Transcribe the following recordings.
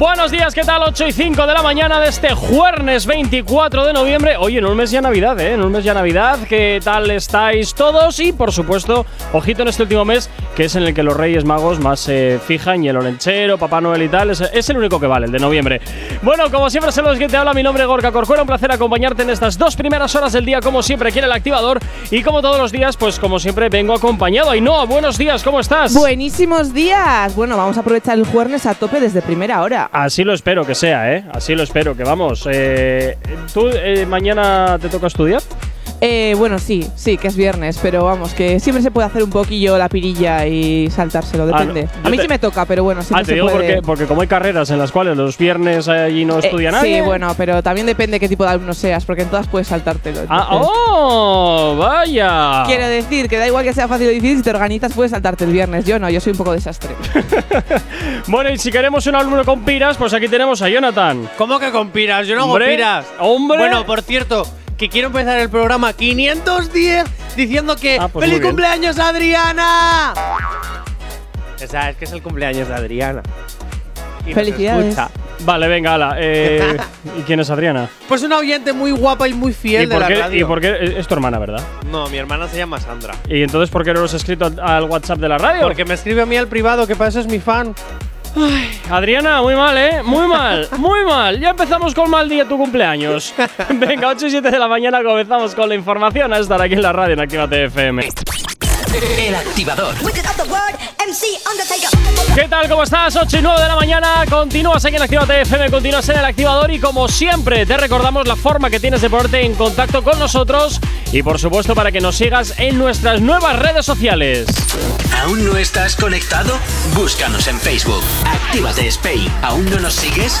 Buenos días, ¿qué tal? 8 y 5 de la mañana de este jueves 24 de noviembre. Oye, en un mes ya Navidad, ¿eh? En un mes ya Navidad. ¿Qué tal estáis todos? Y por supuesto, ojito en este último mes, que es en el que los Reyes Magos más se fijan y el Orenchero, Papá Noel y tal. Es, el único que vale, el de noviembre. Bueno, como siempre, se los que te habla. Mi nombre es Gorka Corcuera. Un placer acompañarte en estas dos primeras horas del día, como siempre, aquí en el activador. Y como todos los días, pues como siempre, vengo acompañado. No, buenos días, ¿cómo estás? Buenísimos días. Bueno, vamos a aprovechar el jueves a tope desde primera hora. Así lo espero que sea, ¿eh? Así lo espero, que vamos. Eh, ¿Tú eh, mañana te toca estudiar? Eh, bueno, sí, sí, que es viernes, pero vamos, que siempre se puede hacer un poquillo la pirilla y saltárselo, ah, depende. a mí sí me toca, pero bueno, siempre ah, te digo Porque, porque como hay carreras en las cuales los viernes allí no estudia nadie. Sí, bueno, pero también depende qué tipo de alumno seas, porque en todas puedes saltártelo. Ah, ¡Oh! ¡Vaya! Quiero decir que da igual que sea fácil o difícil, si te organizas puedes saltarte el viernes. Yo no, yo soy un poco desastre. bueno, y si queremos un alumno con piras, pues aquí tenemos a Jonathan. ¿Cómo que con piras? Yo no hago piras. ¡Hombre! Bueno, por cierto, que quiero empezar el programa 510 diciendo que ah, pues ¡Feliz cumpleaños Adriana! O sea, es que es el cumpleaños de Adriana. Felicidades. Vale, venga, ala. Eh, ¿Y quién es Adriana? Pues una oyente muy guapa y muy fiel de la radio. ¿Y por qué? Es tu hermana, ¿verdad? No, mi hermana se llama Sandra. ¿Y entonces por qué no lo has escrito al WhatsApp de la radio? Porque me escribe a mí al privado, que para eso es mi fan. Ay, Adriana, muy mal, ¿eh? Muy mal, muy mal. Ya empezamos con mal día tu cumpleaños. Venga, 8 y 7 de la mañana comenzamos con la información a estar aquí en la radio en Actívate FM. El activador. ¿Qué tal? ¿Cómo estás? 8 y 9 de la mañana. Continúas aquí en Actívate FM, continúas en el activador y como siempre te recordamos la forma que tienes de ponerte en contacto con nosotros y por supuesto para que nos sigas en nuestras nuevas redes sociales. ¿Aún no estás conectado? Búscanos en Facebook. Actívate Spain. ¿Aún no nos sigues?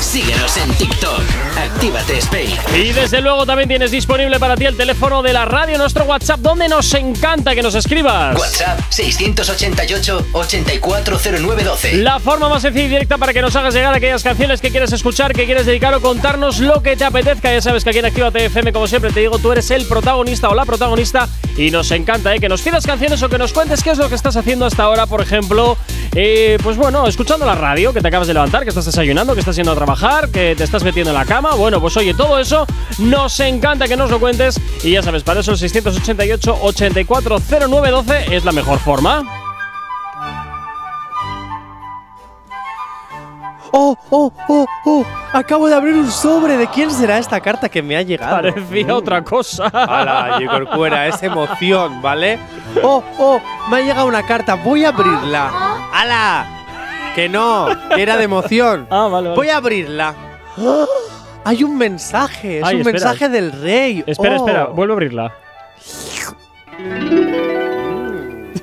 Síguenos en TikTok. Actívate Spain. Y desde luego también tienes disponible para ti el teléfono de la radio, nuestro WhatsApp, donde nos encanta que nos escribas. WhatsApp 688-840912. La forma más sencilla y directa para que nos hagas llegar aquellas canciones que quieres escuchar, que quieres dedicar o contarnos lo que te apetezca. Ya sabes que aquí en Actívate FM, como siempre te digo, tú eres el protagonista o la protagonista y nos encanta ¿eh? que nos pidas canciones o que nos cuentes qué es lo que estás haciendo hasta ahora, por ejemplo. Eh, pues bueno, escuchando la radio, que te acabas de levantar, que estás desayunando, que estás yendo a trabajar que te estás metiendo en la cama. Bueno, pues oye, todo eso nos encanta que nos lo cuentes. Y ya sabes, para eso el 688-840912 es la mejor forma. ¡Oh, oh, oh, oh! Acabo de abrir un sobre. ¿De quién será esta carta que me ha llegado? Parecía otra cosa. ¡Hala, Cuera! Es emoción, ¿vale? ¡Oh, oh! Me ha llegado una carta. Voy a abrirla. ¡Hala! Que no, que era de emoción. Ah, vale, Voy a abrirla. Hay un mensaje, es un mensaje del rey. Espera, espera, oh. vuelvo a abrirla.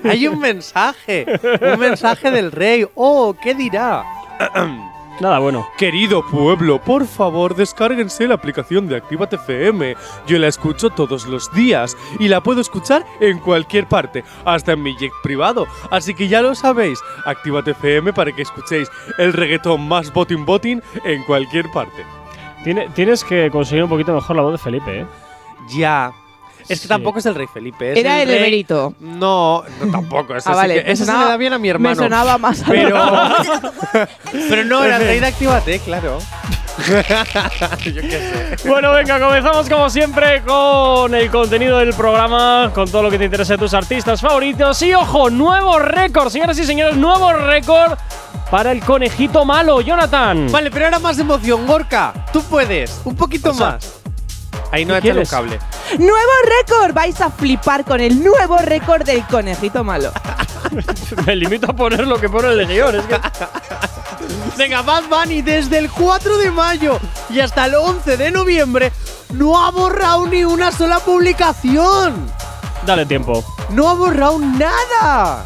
Hay un mensaje, un mensaje del rey. Oh, ¿qué dirá? Nada bueno. Querido pueblo, por favor, descárguense la aplicación de Actívate FM. Yo la escucho todos los días y la puedo escuchar en cualquier parte, hasta en mi jet privado. Así que ya lo sabéis, Actívate FM para que escuchéis el reggaetón más botin botin en cualquier parte. tienes que conseguir un poquito mejor la voz de Felipe, ¿eh? Ya, es que tampoco es el rey Felipe. Era el, emérito. No, no, tampoco. Ese, ah, vale. ese se le da bien a mi hermano. Me sonaba más Pero, pero no, era el rey de Actívate, claro. Yo qué sé. Bueno, venga, comenzamos como siempre con el contenido del programa, con todo lo que te interesa de tus artistas favoritos. Y ojo, nuevo récord, señoras y señores, nuevo récord para el conejito malo, Jonathan. Vale, pero ahora más emoción, Gorka. Tú puedes, un poquito más. Ahí no ha hecho un cable. ¡Nuevo récord! Vais a flipar con el nuevo récord del conejito malo. Me limito a poner lo que pone el guion. Es que... Venga, Bad Bunny desde el 4 de mayo y hasta el 11 de noviembre no ha borrado ni una sola publicación. Dale tiempo. No ha borrado nada.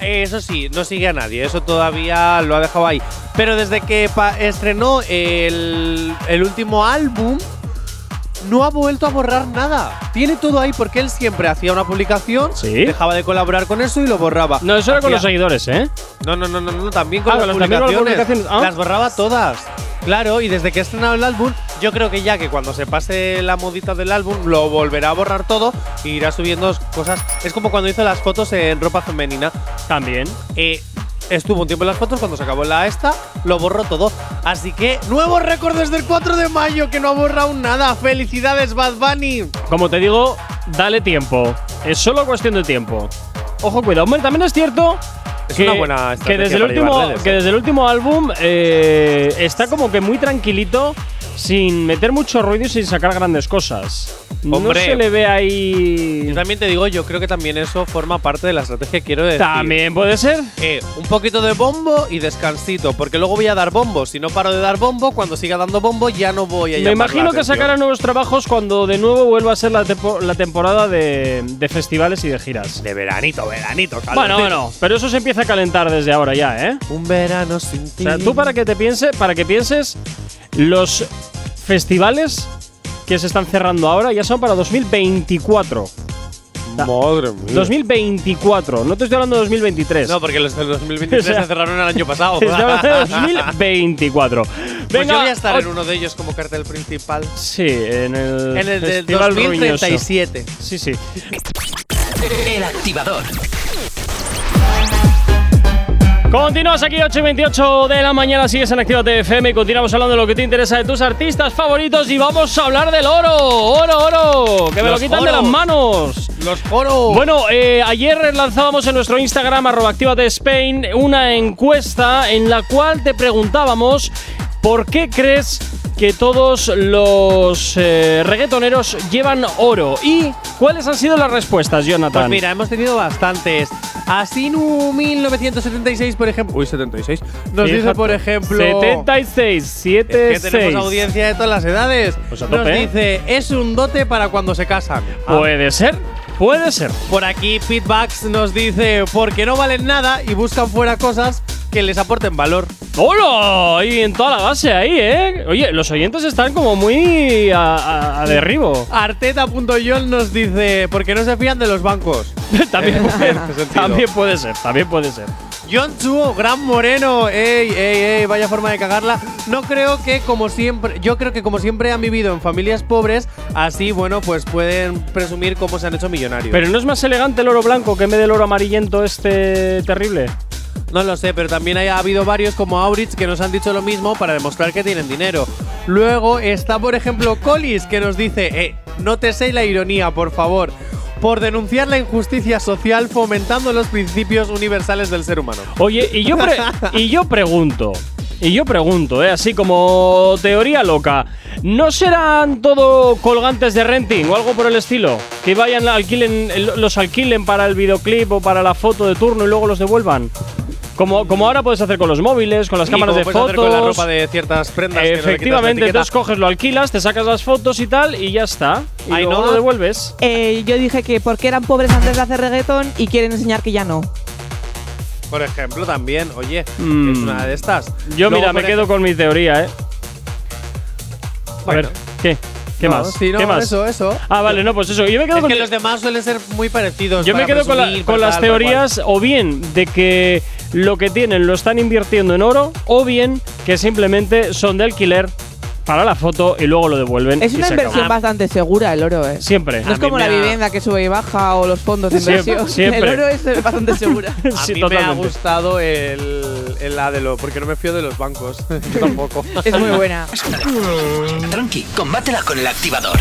Eso sí, no sigue a nadie, eso todavía lo ha dejado ahí. Pero desde que estrenó el, el último álbum, no ha vuelto a borrar nada. Tiene todo ahí porque él siempre hacía una publicación, Sí. dejaba de colaborar con eso y lo borraba. No, eso era con los seguidores, ¿eh? No, no, no, no, no, también con Ah, las también publicaciones. Ah. Las borraba todas. Claro, y desde que ha estrenado el álbum, yo creo que ya que cuando se pase la modita del álbum, lo volverá a borrar todo e irá subiendo cosas. Es como cuando hizo las fotos en ropa femenina. También. Eh, estuvo un tiempo en las fotos, cuando se acabó la esta, lo borró todo. Así que, nuevo récord desde el 4 de mayo, que no ha borrado nada. ¡Felicidades, Bad Bunny! Como te digo, dale tiempo. Es solo cuestión de tiempo. Ojo, cuidado. También es cierto Es que, una buena que estrategia desde el último redes, que ¿eh? desde el último álbum eh, está como que muy tranquilito sin meter mucho ruido y sin sacar grandes cosas. no Hombre. se le ve ahí. Yo también te digo, yo creo que también eso forma parte de la estrategia, quiero decir. También puede ser. Eh, un poquito de bombo y descansito, porque luego voy a dar bombo. Si no paro de dar bombo, cuando siga dando bombo ya no voy a Me imagino que atención. sacará nuevos trabajos cuando de nuevo vuelva a ser la, tempo- la temporada de, de festivales y de giras. De veranito, veranito, Bueno, calorcito. bueno, pero eso se empieza a calentar desde ahora ya, ¿eh? Un verano sin O ti. sea, tú para que te piense, para que pienses, los festivales que se están cerrando ahora ya son para 2024. Madre mía. 2024, no te estoy hablando de 2023. No, porque los del 2023 O sea, se cerraron el año pasado. Te estoy hablando de 2024. Pues yo voy a estar en uno de ellos como cartel principal. Sí, en el. En el del Festival Ruñoso. 2037. Sí, sí. El activador. Continuas aquí 8 y 28 de la mañana, sigues en Actívate FM y continuamos hablando de lo que te interesa de tus artistas favoritos y vamos a hablar del oro, oro, oro, que me Los lo quitan de las oros. manos. Los foros. Bueno, eh, ayer lanzábamos en nuestro Instagram, arroba Actívate Spain, una encuesta en la cual te preguntábamos por qué crees que todos los eh, reggaetoneros llevan oro y cuáles han sido las respuestas, Jonathan. Pues mira, hemos tenido bastantes. Asinu 1976, por ejemplo. Uy, 76. Nos dice, por ejemplo. 76, Es 76. que tenemos audiencia de todas las edades. Pues a Nos tope. dice, es un dote para cuando se casan. Ah, Puede ser, puede ser. Por aquí, Pitbacks nos dice, porque no valen nada y buscan fuera cosas que les aporten valor. ¡Hola! Y en toda la base ahí, ¿eh? Oye, los oyentes están como muy a, a- a derribo. Arteta.yol nos dice, porque no se fían de los bancos. también, En puede, también puede ser, también puede ser. John Chuo, gran moreno, ey, ey, ey, vaya forma de cagarla. No creo que como siempre, yo creo que como siempre han vivido en familias pobres, así, bueno, pues pueden presumir cómo se han hecho millonarios. Pero ¿no es más elegante el oro blanco que en vez del oro amarillento este terrible? No lo sé, pero también haya habido varios como Aurich que nos han dicho lo mismo para demostrar que tienen dinero. Luego está, por ejemplo, Collis que nos dice, eh, no te sé la ironía, por favor. Por denunciar la injusticia social fomentando los principios universales del ser humano. Oye, y yo, pre- y yo pregunto, y yo pregunto, ¿eh? así como teoría loca, ¿no serán todo colgantes de renting o algo por el estilo? Que vayan, alquilen, los alquilen para el videoclip o para la foto de turno y luego los devuelvan. Como, como ahora puedes hacer con los móviles, con las Y cámaras como de hacer fotos. con la ropa de ciertas prendas. que no Efectivamente, entonces coges, lo alquilas, te sacas las fotos y tal, y ya está. Y Ay, luego no. lo devuelves. Eh, yo dije que porque eran pobres antes de hacer reggaetón y quieren enseñar que ya no. Por ejemplo, también, oye, Mm. es una de estas. Yo, Luego, mira, me quedo con mi teoría, ¿eh? A ver, ¿qué? ¿Qué No, más? sí, no, ¿Qué más? Eso, eso. Ah, vale, no, pues eso. Yo me quedo Es con que los demás suelen ser muy parecidos. Yo me quedo con, la- las teorías o bien de que lo que tienen lo están invirtiendo en oro o bien que simplemente son de alquiler para la foto y luego lo devuelven. Es una inversión bastante segura el oro, ¿eh? Siempre. No es como la ha- vivienda que sube y baja o los fondos de inversión. siempre. El oro es bastante segura. A Sí, mí me ha gustado el, el la de lo. Porque no me fío de los bancos. Yo tampoco. es muy buena. Tranqui, combátela con el activador.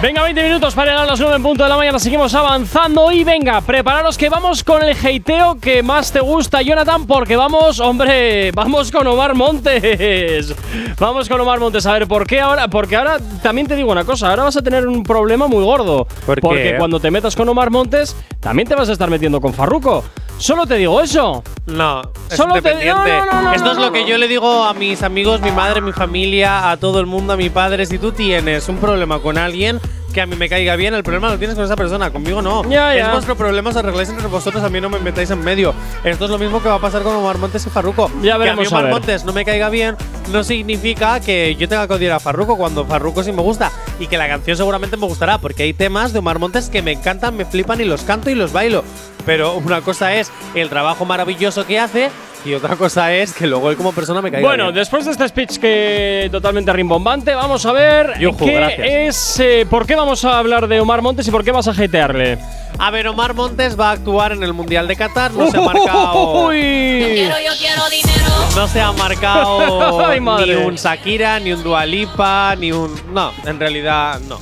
Venga, 20 minutos para llegar a las 9 en punto de la mañana. Seguimos avanzando y venga, prepararos que vamos con el hateo que más te gusta, Jonathan, porque vamos, hombre, vamos con Omar Montes. Vamos con Omar Montes. A ver, ¿por qué ahora? Porque ahora también te digo una cosa, ahora vas a tener un problema muy gordo. ¿Por qué? porque cuando te metas con Omar Montes, también te vas a estar metiendo con Farruko. Solo te digo eso. No, es Solo te- independiente. no, no, no, Esto no, es no, lo que yo le digo a mis amigos, mi madre, mi familia, a todo el mundo, a mi padre. Si tú tienes un problema con alguien, que a mí me caiga bien. El problema lo tienes con esa persona, conmigo no. Ya, ya. Es vuestro problema, os arregláis entre vosotros, a mí no me metáis en medio. Esto es lo mismo que va a pasar con Omar Montes y Farruko. Ya que veremos, a mí Omar a. Montes no me caiga bien, no significa que yo tenga que odiar a Farruko cuando Farruko sí me gusta. Y que la canción seguramente me gustará, porque hay temas de Omar Montes que me encantan, me flipan y los canto y los bailo. Pero una cosa es el trabajo maravilloso que hace y otra cosa es que luego él como persona me caiga Bueno, bien. después de este speech que totalmente rimbombante, vamos a ver Yujú, qué gracias. es, eh, por qué vamos a hablar de Omar Montes y por qué vas a hatearle. A ver, Omar Montes va a actuar en el Mundial de Qatar, no se ha marcado. Uy. yo quiero dinero. No se ha marcado Ay, ni un Shakira, ni un Dualipa, ni un. No, en realidad no.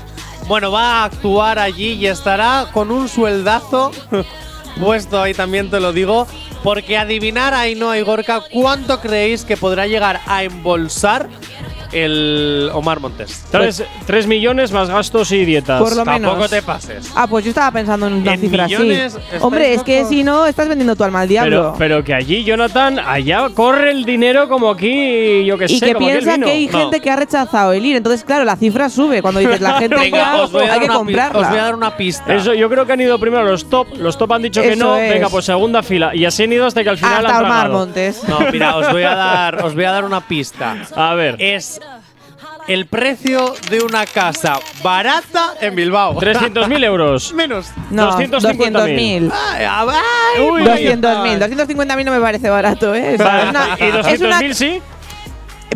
Bueno, va a actuar allí y estará con un sueldazo puesto ahí también te lo digo. Porque adivinar ahí no hay Gorka, ¿cuánto creéis que podrá llegar a embolsar el Omar Montes? Tres, tres millones más gastos y dietas. Por lo Tampoco menos. te pases. Ah, pues yo estaba pensando en una ¿En cifra millones? así. ¿Estáis Hombre, es que si no, estás vendiendo tu alma al diablo. pero, pero que allí, Jonathan, allá corre el dinero como aquí, yo que y sé, que como aquel piensa vino. que hay No. gente que ha rechazado el ir. Entonces, claro, la cifra sube. Cuando dices la gente Venga, ya, os voy, a dar hay que comprarla. os voy a dar una pista. Eso, yo creo que han ido primero los top. Los top han dicho que no. es. Venga, pues segunda fila. Y así han ido hasta que al final Hasta han Omar tragado. Montes. No, mira, os voy a dar, os voy a dar una pista. A ver. Es el precio de una casa barata en Bilbao. 300.000 euros. Menos. No, 250.000. 200.000. Ay, ay, Uy. 200.000. 250.000 no me parece barato, ¿eh? Es Vale, una- y es una- 200.000 sí.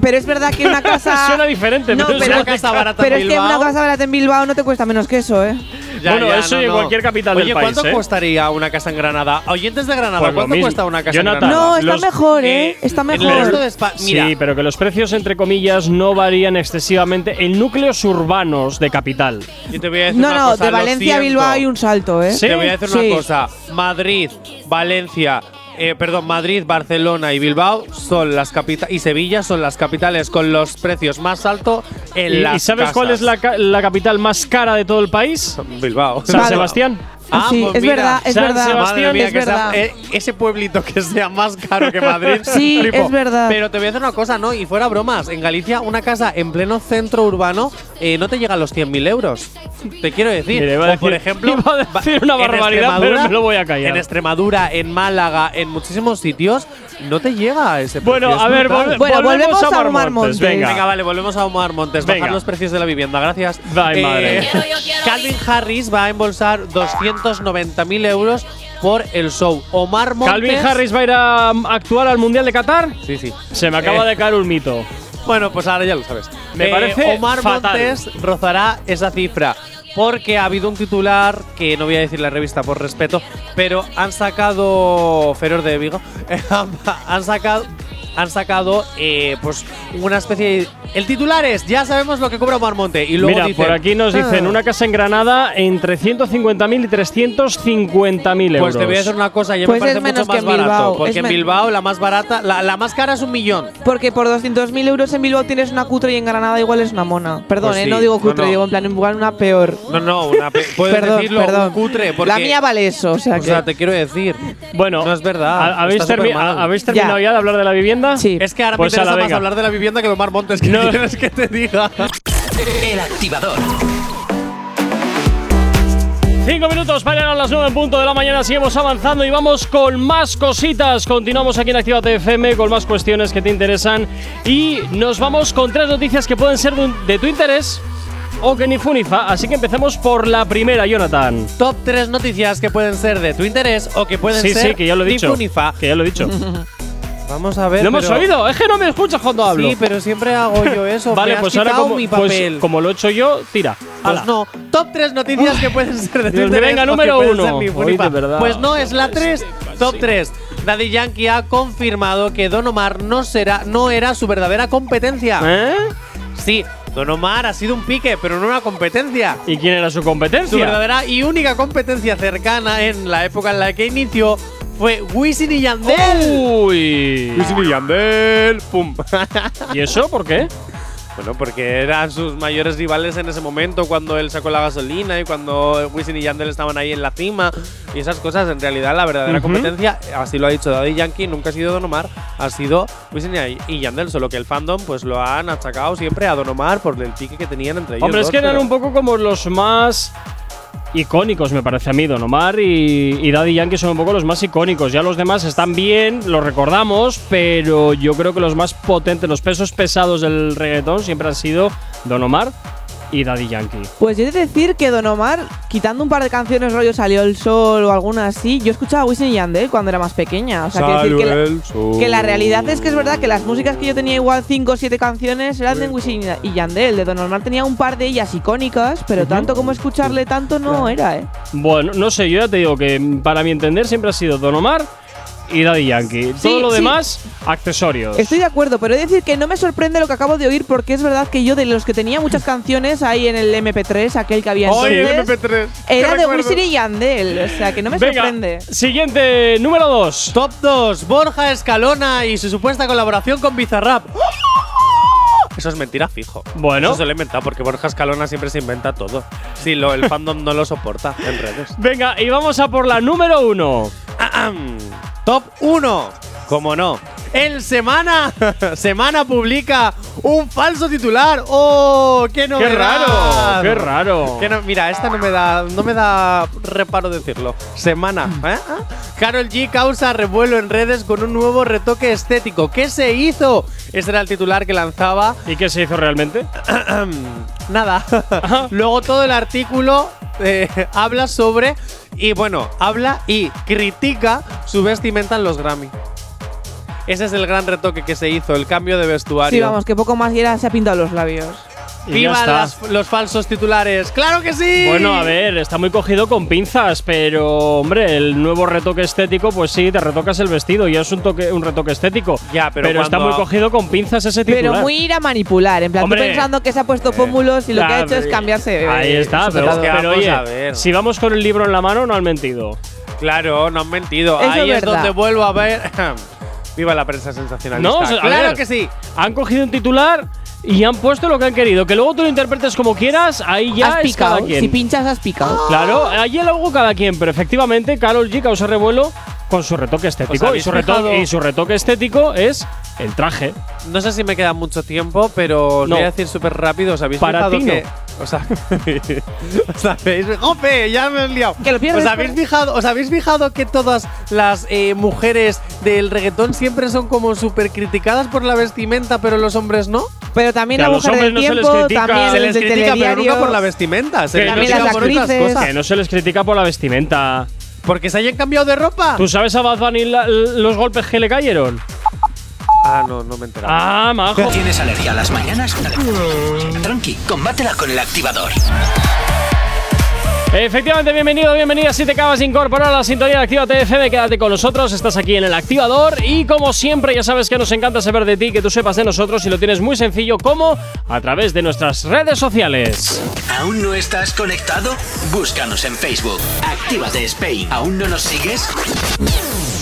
pero es verdad que una casa. Suena diferente, No, pero es pero, una casa barata pero en es que una casa barata en Bilbao no te cuesta menos que eso, ¿eh? Ya, Bueno, ya, eso no, y en no. cualquier capital Oye, del país, ¿cuánto ¿eh? costaría una casa en Granada? Oyentes de Granada, Pues ¿cuánto cuesta una casa Jonathan, en Granada? No, está los- mejor, ¿eh? Eh, Está en el resto mejor. de Mira, Sí, pero que los precios, entre comillas, no varían excesivamente en núcleos urbanos de capital. yo te voy a decir No, una no, cosa, de Valencia a. Bilbao hay un salto, ¿eh? Sí. Te voy a decir Sí. una cosa. Madrid, Valencia, eh, perdón, Madrid, Barcelona y Bilbao son las capitales y Sevilla son las capitales con los precios más altos en ¿Y, sabes cuál es la, ca- la capital más cara de todo el país? Bilbao. San. Sebastián. Ah, sí, pues es mira. verdad, es San verdad. Sebastián, Madre mía, es que sea- eh, ese pueblito que sea más caro que Madrid. Sí, flipo. es verdad. Pero te voy a decir una cosa, ¿no? Y fuera bromas, en Galicia una casa en pleno centro urbano eh, no te llega a los 100.000 euros. Te quiero decir. Mira, iba a O, decir- por ejemplo, iba a decir una en barbaridad, pero me lo voy a callar. En Extremadura, en Málaga, en muchísimos sitios, no te llega a ese precio. Bueno, a ver, Bueno, volvemos a Omar Montes. Venga. Venga, vale, volvemos a Omar Montes. Venga. Bajar los precios de la vivienda, gracias. Eh, Ay, madre. Quiero Calvin Harris va a embolsar 290.000 euros por el show. Omar Montes. ¿Calvin Harris va a ir a um, actuar al Mundial de Qatar? Sí, sí. Se me acaba Eh, de caer un mito. Bueno, pues ahora ya lo sabes. Me parece Omar fatal. Montes rozará esa cifra. Porque ha habido un titular que no voy a decir la revista por respeto, pero han sacado Feror de Vigo, han sacado han sacado eh, pues una especie de el titular es ya sabemos lo que cobra Omar Monte y luego Mira, dicen, por aquí nos dicen Ah. una casa en Granada entre 150.000 y 350.000 euros. pues te voy a decir una cosa, ya Pues me parece es menos mucho que más en barato, Bilbao, porque es en Bilbao la más barata, la, la más cara es un millón. Porque por 200.000 euros en Bilbao tienes una cutre y en Granada igual es una mona. Perdón, Pues eh, no digo cutre, no. digo en plan igual una peor. No, no, una, pe- puedes perdón, decirlo perdón. un cutre, porque La mía vale eso, o sea o que. sea, te quiero decir, Bueno, no es verdad. ¿ha- ¿habéis, termi-. ¿habéis terminado Ya. ya de hablar de la vivienda? Sí. Es que ahora Pues me interesa más venga. hablar de la vivienda que de Omar Montes. que No. quieres que te diga? El activador. Cinco minutos para llegar a las 9 en punto de la mañana. Seguimos avanzando y vamos con más cositas. Continuamos aquí en Actívate FM con más cuestiones que te interesan. Y nos vamos con tres noticias que pueden ser de, tu interés o que ni funifa. Así que empecemos por la primera, Jonathan. Top 3 noticias que pueden ser de tu interés o que pueden Sí, ser sí, que ya lo he de dicho. Funifa. Que ya lo he dicho. Vamos a ver. ¿Lo hemos oído? Es que no me escuchas cuando hablo. Sí, pero siempre hago yo eso. vale, Me has pues ahora como, mi pues papel. como lo he hecho yo, tira. Pues no. Top 3 noticias que pueden ser de interés. venga, número pueden uno. ser mi Oye, Funifa. de verdad. Pues no, es la 3. Top 3. Daddy Yankee ha confirmado que Don Omar no, será, no era su verdadera competencia. ¿Eh? Sí, Don Omar ha sido un pique, pero no una competencia. ¿Y quién era su Su competencia? verdadera y única competencia cercana en la época en la que inició fue Wisin y Yandel. Uy. y Yandel, pum. ¿Y eso por qué? Bueno, porque eran sus mayores rivales en ese momento, cuando él sacó la gasolina y cuando Wisin y Yandel estaban ahí en la cima y esas cosas. En realidad, la verdadera competencia, así lo ha dicho Daddy Yankee, nunca ha sido Don Omar, ha sido Wisin y Yandel, solo que el fandom pues lo han achacado siempre a Don Omar por el pique que tenían entre ellos. Hombre, es que eran un poco como los más icónicos, me parece a mí. Don Omar y, Daddy Yankee son un poco los más icónicos. Ya los demás están bien, los recordamos, pero yo creo que los más potentes, los pesos pesados del reggaetón siempre han sido Don Omar y Daddy Yankee. Pues yo he de decir que Don Omar, quitando un par de canciones rollo Salió el Sol o alguna así, yo escuchaba a Wisin y Yandel cuando era más pequeña. O sea, quiero decir que la, el sol. que la realidad es que es verdad que las músicas que yo tenía igual 5 o 7 canciones eran de Wisin y Yandel. De Don Omar tenía un par de ellas icónicas, pero tanto como escucharle tanto no era, ¿eh? Bueno, no sé, yo ya te digo que para mi entender siempre ha sido Don Omar y Daddy Yankee. Sí, Todo lo sí. demás, accesorios. Estoy de acuerdo, pero he de decir que no me sorprende lo que acabo de oír porque es verdad que yo de los que tenía muchas canciones ahí en el MP3, aquel que había ¡Oye, entonces, MP3! era ¡Qué de! Wisin y Yandel. O sea, que no me Venga, sorprende. siguiente, número 2. Top 2, Borja Escalona y su supuesta colaboración con Bizarrap. Eso es mentira fijo. Bueno. Eso se lo he inventado porque Borja Escalona siempre se inventa todo. Si lo, el fandom no lo soporta en redes. Venga, y vamos a por la número 1. Top 1. Como no. El Semana. Semana publica un falso titular. ¡Oh! ¡Qué ¡Qué novedad! raro! ¡Qué raro! Que no- mira, esta no me da no me da reparo decirlo. Semana. ¿eh? Carol G causa revuelo en redes con un nuevo retoque estético. ¿Qué se hizo? Ese era el titular que lanzaba. ¿Y qué se hizo realmente? Nada. Luego todo el artículo eh, habla sobre y bueno, habla y critica su vestimenta en los Grammy. Ese es el gran retoque que se hizo, el cambio de vestuario. Sí, vamos, que poco más y era se ha pintado los labios. ¡Viva está. las- los falsos titulares! ¡Claro que sí! Bueno, a ver, está muy cogido con pinzas, pero hombre, el nuevo retoque estético, pues sí, te retocas el vestido y es un toque, un retoque estético. Ya, pero está muy cogido con pinzas ese titular. Pero muy ir a manipular. En plan, tú pensando que se ha puesto pómulos y lo que ha hecho es eh, cambiarse. Ahí eh, está, su pero, que oye, a ver. si vamos con el libro en la mano, no han mentido. Claro, no han mentido. Eso Ahí es es donde vuelvo a ver. ¡Viva la prensa sensacionalista! No, o sea, a ¡Claro ver. que sí! Han cogido un titular y han puesto lo que han querido. Que luego tú lo interpretes como quieras, ahí ya has es cada picado. quien. Si pinchas, has picado. Claro, ahí es algo cada quien, pero efectivamente Carol G causa revuelo con su retoque estético. Y su, retoque, fijado? y su retoque estético es el traje. No sé si me queda mucho tiempo, pero No. voy a decir súper rápido. ¿Os habéis Para fijado ti no. que.? O sea, ¿os habéis, ¡Jope! Ya me he liado. Que lo pierdes ¿Os habéis, fijado, ¿Os habéis fijado que todas las eh, mujeres del reggaetón siempre son como súper criticadas por la vestimenta, pero los hombres no? Pero también Que a la los mujer del hombres no se les tiempo, critica. también Se les de critica, pero nunca por la vestimenta. Se les no critica las por otras cosas. Que no se les critica por la vestimenta. Porque se hayan cambiado de ropa. ¿Tú sabes a Bad Bunny la- los golpes que le cayeron? Ah, no, no me he enterado. Ah, majo. ¿Tienes alergia a las mañanas? Tranqui, combátela con el activador. Efectivamente, bienvenido, bienvenida. Si te acabas de incorporar a la sintonía de Activa TFM, quédate con nosotros. Estás aquí en el activador. Y como siempre, ya sabes que nos encanta saber de ti, que tú sepas de nosotros. Y lo tienes muy sencillo, como a través de nuestras redes sociales. ¿Aún no estás conectado? Búscanos en Facebook. Actívate Spain. ¿Aún no nos sigues?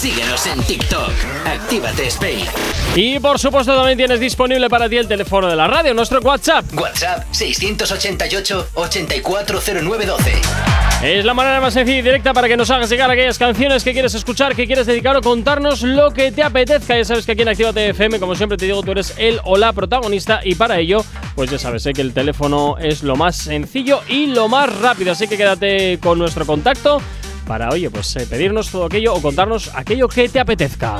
Síguenos en TikTok. Actívate Spain. Y por supuesto, también tienes disponible para ti el teléfono de la radio, nuestro WhatsApp. WhatsApp 688-840912. Es la manera más sencilla y directa para que nos hagas llegar aquellas canciones que quieres escuchar, que quieres dedicar o contarnos lo que te apetezca. Ya sabes que aquí en Actívate FM, como siempre te digo, tú eres el o la protagonista y para ello, pues ya sabes eh, que el teléfono es lo más sencillo y lo más rápido. Así que quédate con nuestro contacto para, oye, pues eh, pedirnos todo aquello o contarnos aquello que te apetezca.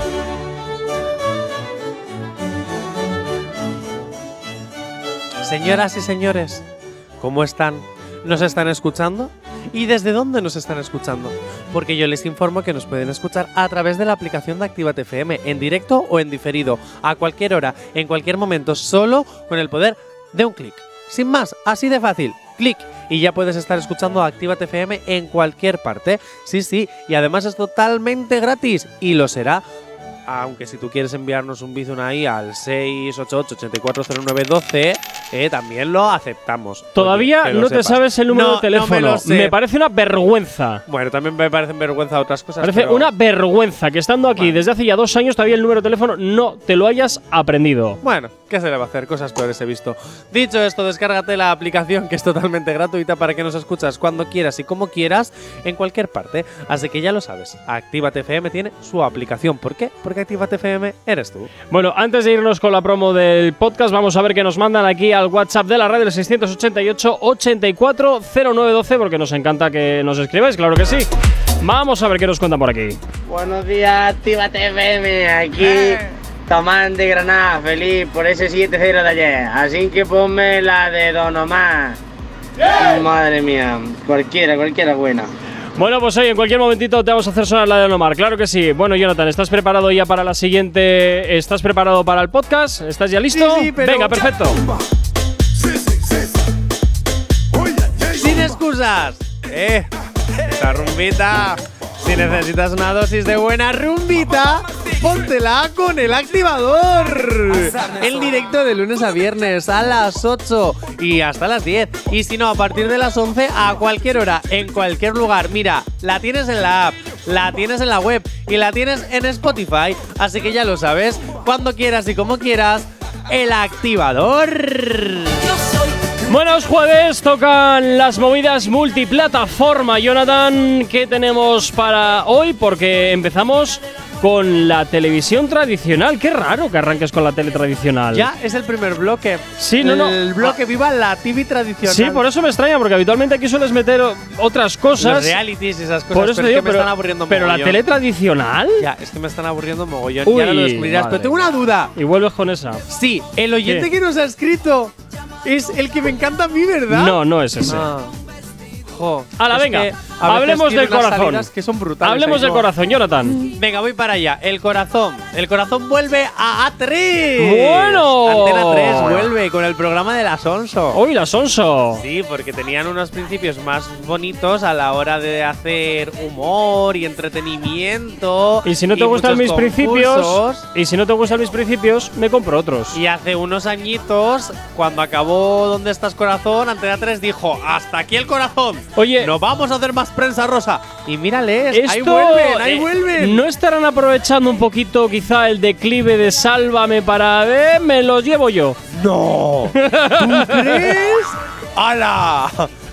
Señoras y señores, ¿cómo están? ¿Nos están escuchando? ¿Y desde dónde nos están escuchando? Porque yo les informo que nos pueden escuchar a través de la aplicación de Actívate FM, en directo o en diferido, a cualquier hora, en cualquier momento, solo con el poder de un clic. Sin más, así de fácil. Clic y ya puedes estar escuchando Actívate FM en cualquier parte. Sí, sí, y además es totalmente gratis y lo será aunque si tú quieres enviarnos un Bizum ahí al 688-840912, eh, también lo aceptamos. Todavía Oye, no te sepas. sabes el número No, de no teléfono. me parece una vergüenza. Bueno, también me parecen vergüenza otras cosas. Parece pero- una vergüenza que estando aquí Bueno. desde hace ya dos años todavía el número de teléfono no te lo hayas aprendido. Bueno, ¿qué se le va a hacer? Cosas peores he visto. Dicho esto, descárgate la aplicación que es totalmente gratuita para que nos escuchas cuando quieras y como quieras en cualquier parte. Así que ya lo sabes, Actívate FM tiene su aplicación. ¿Por qué? Porque Actívate FM eres tú. Bueno, antes de irnos con la promo del podcast, vamos a ver qué nos mandan aquí al WhatsApp de la radio, el 688-840912, porque nos encanta que nos escribáis, claro que sí. Vamos a ver qué nos cuentan por aquí. Buenos días, Actívate FM, aquí Tomás de Granada, feliz por ese 7-0 de ayer. Así que ponme la de Don Omar. Madre mía, cualquiera, cualquiera buena. Bueno, pues hoy en cualquier momentito te vamos a hacer sonar la de Nomar, claro que sí. Bueno, Jonathan, ¿estás preparado ya para la siguiente? ¿Estás preparado para el podcast? ¿Estás ya listo? Sí, sí, pero- Venga, perfecto. ¡Sin excusas! ¡Eh! Esa rumbita. Si necesitas una dosis de buena rumbita, póntela con el activador. El directo de lunes a viernes a las 8 y hasta las 10. Y si no, a partir de las 11 a cualquier hora, en cualquier lugar. Mira, la tienes en la app, la tienes en la web y la tienes en Spotify. Así que ya lo sabes, cuando quieras y como quieras, el activador. Buenos jueves, tocan las movidas multiplataforma. Jonathan, ¿qué tenemos para hoy? Porque empezamos con la televisión tradicional. Qué raro que arranques con la tele tradicional. Ya es el primer bloque. Sí, no, no. El bloque viva la TV tradicional. Sí, por eso me extraña, porque habitualmente aquí sueles meter otras cosas. Los realities y esas cosas. por eso pero es digo, que me pero, están aburriendo pero la tele tradicional. Ya, es que me están aburriendo mogollón. Uy, ya no lo descubrirás. Pero tengo una duda. Y vuelves con esa. Sí, el oyente ¿Qué? que nos ha escrito es el que me encanta a mí, ¿verdad? No, no es ese. Jo, Hala, es venga, que hablemos del corazón. Que son brutales. Hablemos ahí, del ¿no? corazón, Jonathan. Venga, voy para allá. El corazón. El corazón vuelve a A3. Bueno. Antena 3 vuelve con el programa de la Sonso. Hoy la Sonso. Sí, porque tenían unos principios más bonitos a la hora de hacer humor y entretenimiento. Y si no te gustan mis principios, y si no te gustan mis principios, me compro otros. Y hace unos añitos, cuando acabó ¿Dónde estás corazón? Antena 3 dijo, hasta aquí el corazón. Oye, no vamos a hacer más prensa rosa. Y mírales, Esto, ahí vuelven, ahí eh, vuelven. ¿No estarán aprovechando un poquito quizá el declive de Sálvame para ver? Me los llevo yo. ¡No! ¿Tú crees? ¡Hala!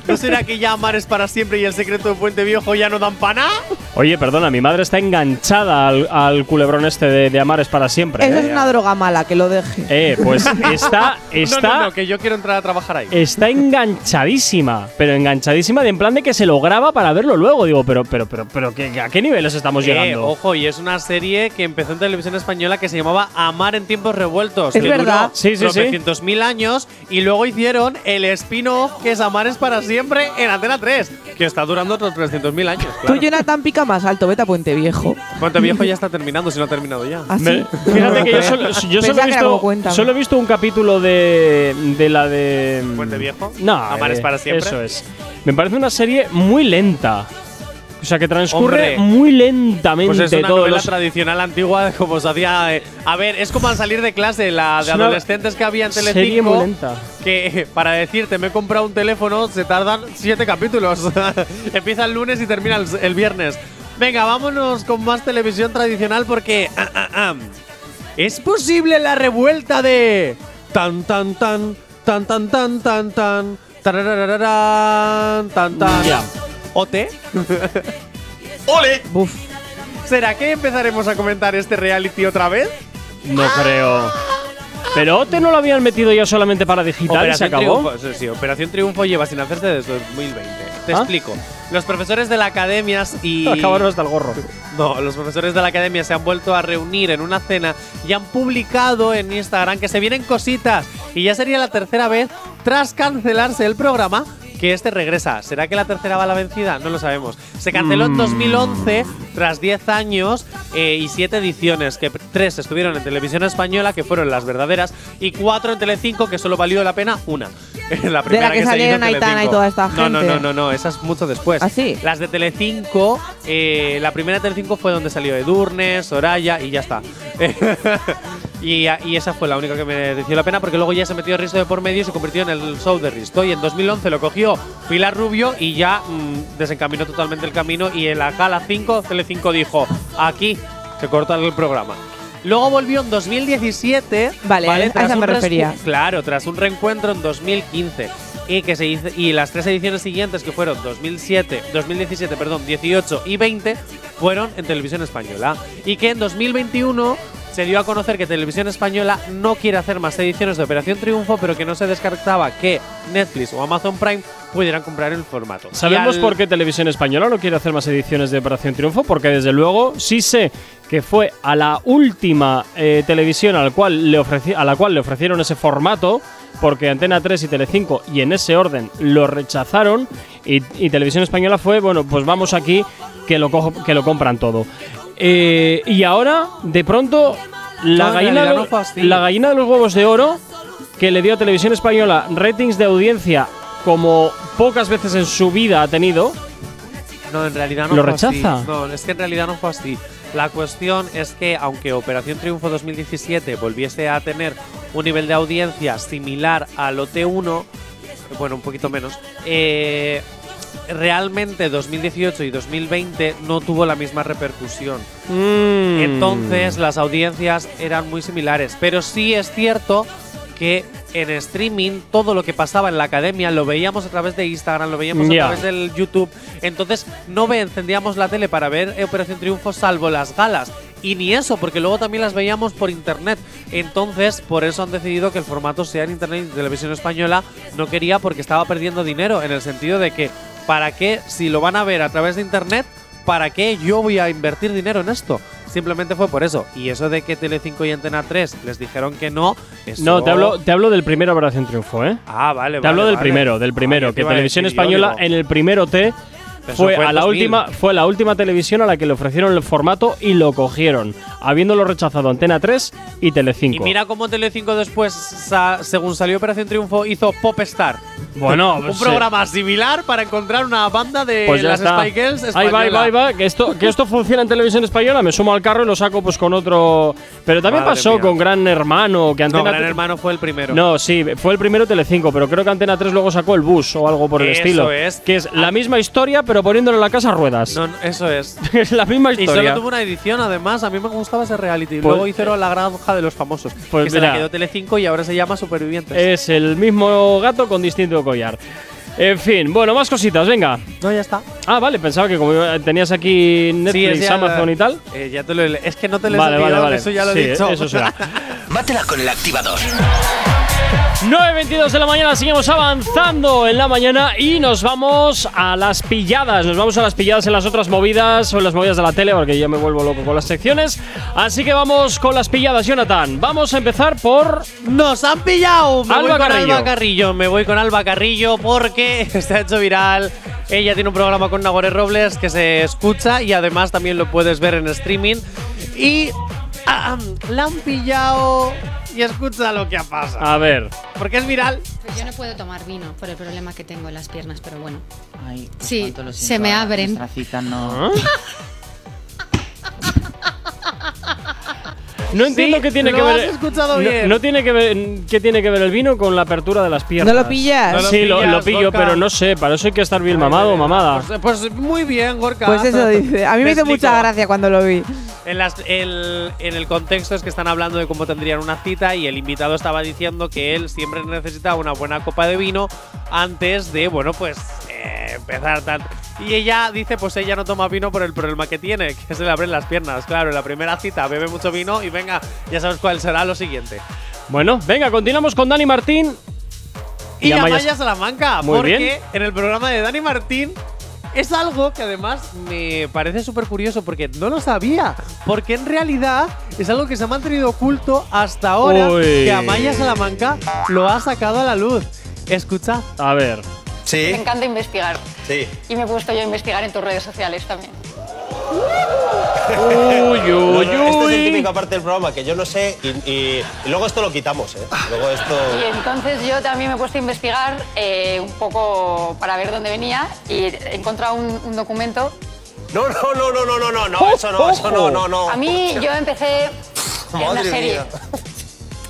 ¿No será que ya amar es para siempre y el secreto de Puente Viejo ya no dan pana? Oye, perdona, mi madre está enganchada al, al culebrón este de, de Amar es para siempre. Eso ¿eh? es una droga mala, que lo deje. Eh, pues está, está, No, no, no, que yo quiero entrar a trabajar ahí. está enganchadísima, pero enganchadísima de en plan de que se lo graba para verlo luego. Digo, pero, pero, pero, pero, ¿qué- ¿a qué niveles estamos Eh, llegando? ojo, y es una serie que empezó en televisión española que se llamaba Amar en tiempos revueltos. Es que verdad. Duró Sí, sí, sí. 300.000 años y luego hicieron el spin-off que es Amar es para siempre en Antena 3, que está durando otros 300.000 años. Tú, Claro. Jonathan, pica más alto, vete a Puente Viejo. Puente Viejo ya está terminando, si no ha terminado ya. Así. Me- fíjate que yo solo, yo solo he, visto, solo he visto un capítulo de, de la de. ¿Puente Viejo? No. ¿Amar eh, para siempre? Eso es. Me parece una serie muy lenta. O sea, que transcurre Hombre. muy lentamente Pues es una novela los- tradicional antigua como se hacía. eh, a ver, es como al salir de clase, la de adolescentes que había en serie muy lenta. Que para decirte me he comprado un teléfono se tardan siete capítulos. Empieza el lunes y termina el, el viernes. Venga, vámonos con más televisión tradicional porque ah, ah, ah, es posible la revuelta de tan tan tan tan tan tan tan tan tan tan Ya. OT. Buf. ¿Será que empezaremos a comentar este reality otra vez? No creo. Pero OT no lo habían metido ya solamente para digital y se acabó. Triunfo, sí, sí, Operación Triunfo lleva sin hacerse desde 2020. Te ¿Ah? explico. Los profesores de la academia y. Acabaron hasta el gorro. No, los profesores de la academia se han vuelto a reunir en una cena y han publicado en Instagram que se vienen cositas. Y ya sería la tercera vez tras cancelarse el programa que este regresa. ¿Será que la tercera va a la vencida? No lo sabemos. Se canceló en Mm. 2011 tras 10 años eh, y 7 ediciones, que tres estuvieron en televisión española, que fueron las verdaderas, y 4 en Telecinco, que solo valió la pena una. la primera que se hizo en salieron Aitana Telecinco. y toda esta No, no, gente. no, no, no, esa es mucho después. ¿Ah, sí? Las de Telecinco, eh, la primera de Telecinco fue donde salió Edurne, Soraya y ya está. y, y esa fue la única que mereció la pena porque luego ya se metió Risto de por medio y se convirtió en el show de Risto. Y en 2011 lo cogió Pilar Rubio y ya mm, desencaminó totalmente el camino. Y en la Gala 5, Telecinco dijo: aquí se corta el programa. Luego volvió en 2017. Vale, a esa me refería. Claro, tras un reencuentro en 2015 y que se hizo, y las tres ediciones siguientes que fueron 2007, 2017, perdón, 18 y 20 fueron en televisión española y que en 2021 se dio a conocer que Televisión Española no quiere hacer más ediciones de Operación Triunfo, pero que no se descartaba que Netflix o Amazon Prime pudieran comprar el formato. ¿Sabemos al- por qué Televisión Española no quiere hacer más ediciones de Operación Triunfo? Porque desde luego sí sé que fue a la última eh, televisión al cual le a la cual le ofrecieron ese formato, porque Antena 3 y Telecinco, y en ese orden, lo rechazaron, y, y Televisión Española fue, bueno, pues vamos aquí, que lo, cojo- que lo compran todo. Eh, y ahora, de pronto, la, No, gallina, de los- fue así. la gallina de los huevos de oro que le dio a Televisión Española ratings de audiencia como pocas veces en su vida ha tenido. No, en realidad no ¿Lo fue así. rechaza? No, es que en realidad no fue así. La cuestión es que, aunque Operación Triunfo 2017 volviese a tener un nivel de audiencia similar al OT1, bueno, un poquito menos, eh, realmente 2018 y 2020 no tuvo la misma repercusión. Mm. Entonces las audiencias eran muy similares. Pero sí es cierto que en streaming todo lo que pasaba en la academia lo veíamos a través de Instagram, lo veíamos a través del YouTube. Entonces no ve, encendíamos la tele para ver Operación Triunfo salvo las galas. Y ni eso, porque luego también las veíamos por internet. Entonces, por eso han decidido que el formato sea en internet y televisión española. No quería porque estaba perdiendo dinero, en el sentido de que, ¿para qué? Si lo van a ver a través de internet, ¿para qué yo voy a invertir dinero en esto? Simplemente fue por eso. Y eso de que Telecinco y Antena 3 les dijeron que no. eso- No, te hablo, te hablo del primero Operación Triunfo, ¿eh? Ah, vale, Te vale, hablo del primero, del primero, Ah, que Televisión Española en el primero T fue fue a la 2000. última fue la última televisión a la que le ofrecieron el formato y lo cogieron, habiéndolo rechazado Antena 3 y Y Telecinco. mira cómo Telecinco después, sa- según salió Operación Triunfo, hizo Popstar. Bueno, un pues, programa similar para encontrar una banda de pues las está. Spy Girls Ahí va, ahí va, ahí va, que esto, que esto funciona en televisión española, me sumo al carro y lo saco pues con otro. Pero también Madre pasó mía. con Gran Hermano, que No, Antena Gran Tre- Hermano fue el primero. No, sí, fue el primero Telecinco, pero creo que Antena 3 luego sacó el bus o algo por el Eso estilo. es. Que es la misma historia, pero poniéndole en la casa ruedas. No, no, eso es. es la misma Y historia. solo tuvo una edición, además. A mí me gustaba ese reality. Pues- Luego hicieron La Granja de los Famosos. Pues que se la mira. quedó Telecinco y ahora se llama Supervivientes. Es el mismo gato con distinto collar. En fin, bueno, más cositas, venga. no, ya está. Ah, vale, pensaba que como tenías aquí Netflix, ya Amazon la- y tal. Eh, ya te lo Es que no te lo he Vale, vale, vale. Eso ya lo Sí, he dicho. Eso será. Bátela con el activador. 9.22 de la mañana, seguimos avanzando en la mañana y nos vamos a las pilladas. Nos vamos a las pilladas en las otras movidas o en las movidas de la tele, porque ya me vuelvo loco con las secciones. Así que vamos con las pilladas, Jonathan. Vamos a empezar por. ¡Nos han pillado! Me Alba voy con Carrillo. Alba Carrillo. Me voy con Alba Carrillo porque se ha hecho viral. Ella tiene un programa con Nagore Robles que se escucha y además también lo puedes ver en streaming. Y ah, la han pillado y escucha lo que ha pasado. A ver. Porque es viral. Pues yo no puedo tomar vino por el problema que tengo en las piernas, pero bueno. Ay, pues Sí, se me abren. Nuestra cita no. ¿Ah? No entiendo Sí, qué tiene lo que ver. has escuchado no, bien. no tiene que ver qué tiene que ver el vino con la apertura de las piernas. ¿No lo pillas? No lo sí, lo, pillas, lo pillo, Gorka. pero no sé, para eso hay que estar bien mamado o mamada. Pues, pues muy bien, Gorka. Pues eso dice. A mí me hizo explico. mucha gracia cuando lo vi. En, las- el, en el contexto es que están hablando de cómo tendrían una cita y el invitado estaba diciendo que él siempre necesita una buena copa de vino antes de, bueno, pues empezar tal. Y ella dice, pues ella no toma vino por el problema que tiene, que se le abren las piernas. Claro, en la primera cita bebe mucho vino y venga, ya sabes cuál será lo siguiente. Bueno, venga, continuamos con Dani Martín. Y, Y Amaya Amaya Salamanca, Muy porque bien. en el programa de Dani Martín es algo que además me parece súper curioso porque no lo sabía. Porque en realidad es algo que se ha mantenido oculto hasta ahora Uy. que Amaya Salamanca lo ha sacado a la luz. Escucha. A ver. Sí, Me encanta investigar. sí. Y me he puesto yo a investigar en tus redes sociales también. Uy, uy, Este es uy. Sí. típica parte del programa que yo no sé y, y- y luego esto lo quitamos, ¿eh? Luego esto... Y entonces yo también me he puesto a investigar eh, un poco para ver dónde venía y he encontrado un, un documento. No, no, no, no, no, no, no, no, eso no, eso no, no, no. A mí yo empecé en una serie mía.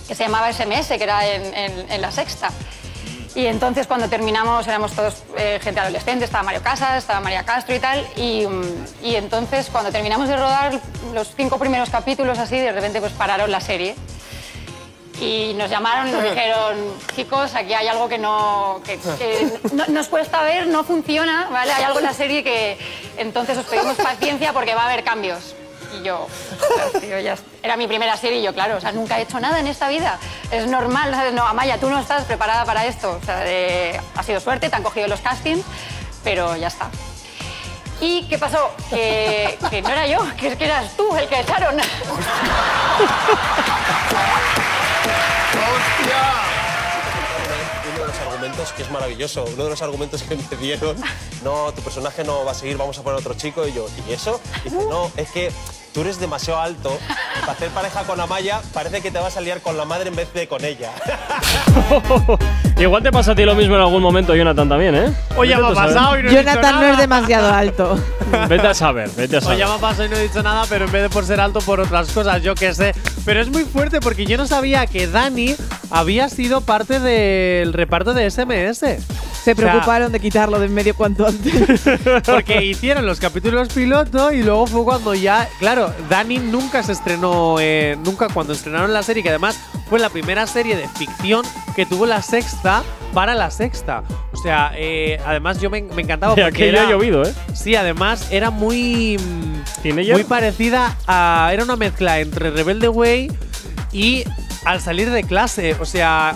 que se llamaba SMS, que era en, en- en la sexta. Y entonces cuando terminamos éramos todos eh, gente adolescente, estaba Mario Casas, estaba María Castro y tal. Y, mm, y entonces cuando terminamos de rodar los cinco primeros capítulos así, de repente pues pararon la serie. Y nos llamaron y nos dijeron, chicos, aquí hay algo que no, que, que no- nos cuesta ver, no funciona, ¿vale? Hay algo en la serie que entonces os pedimos paciencia porque va a haber cambios. Y yo, "Ostras, tío, ya es- era mi primera serie y yo, claro, o sea, nunca he hecho nada en esta vida. Es normal, ¿sabes? No, Amaya, tú no estás preparada para esto. O sea, ha sido suerte, te han cogido los castings, pero ya está. ¿Y qué pasó? Que, no era yo, que eras tú el que echaron. argumentos que es maravilloso, uno de los argumentos que me dieron, no, tu personaje no va a seguir, vamos a poner otro chico. Y yo, ¿y eso? Y dice, no, es que tú eres demasiado alto y para hacer pareja con Amaya parece que te vas a liar con la madre en vez de con ella. Igual te pasa a ti lo mismo en algún momento, Jonathan, también, ¿eh? Oye, me ha pasado y no he dicho Jonathan no nada. es demasiado alto. Vete a saber, vete a Oye, saber. me ha pasado y no he dicho nada, pero en vez de por ser alto, por otras cosas, yo qué sé. Pero es muy fuerte porque yo no sabía que Dani había sido parte del reparto de SMS. Se O sea, preocuparon de quitarlo de en medio cuanto antes. Porque hicieron los capítulos piloto y luego fue cuando ya. Claro, Dani nunca se estrenó. eh, nunca cuando estrenaron la serie, que además fue la primera serie de ficción que tuvo la sexta para la sexta. O sea, eh, además yo me, me encantaba porque. aquello era- ha llovido, ¿eh? Sí, además era muy. ¿Teenager? Muy parecida a. Era una mezcla entre Rebelde Way y Al salir de clase. O sea,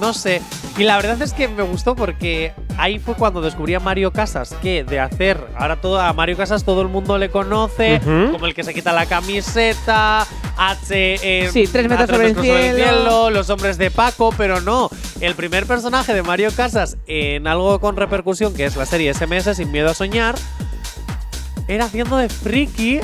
no sé. Y la verdad es que me gustó porque ahí fue cuando descubrí a Mario Casas que de hacer. Ahora todo a Mario Casas todo el mundo le conoce. Como el que se quita la camiseta. H. eh, Sí, tres metros sobre el cielo. Los hombres de Paco. Pero no. El primer personaje de Mario Casas en algo con repercusión, que es la serie SMS Sin Miedo a Soñar era haciendo de friki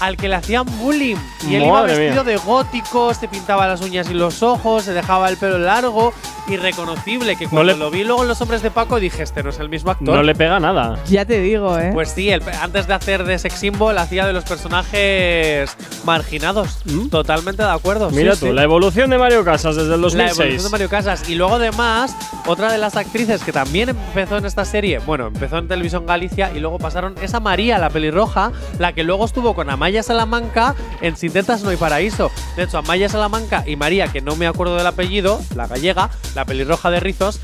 al que le hacían bullying. Y él iba Madre vestido mía. de gótico, se pintaba las uñas y los ojos, se dejaba el pelo largo, irreconocible. Que cuando le- lo vi luego en Los Hombres de Paco dije, este no es el mismo actor. No le pega nada. ya te digo, ¿eh? Pues sí, el- antes de hacer de sex symbol hacía de los personajes marginados. ¿Mm? Totalmente de acuerdo. Mira sí, tú, sí. la evolución de Mario Casas desde el La 2006. evolución de Mario Casas. Y luego, además, otra de las actrices que también empezó en esta serie, bueno, empezó en Televisión Galicia y luego pasaron, esa María, la pelirroja, la que luego estuvo con Amaya Salamanca en Sin Tetas No hay Paraíso. De hecho, Amaya Salamanca y María, que no me acuerdo del apellido, la gallega, la pelirroja de rizos,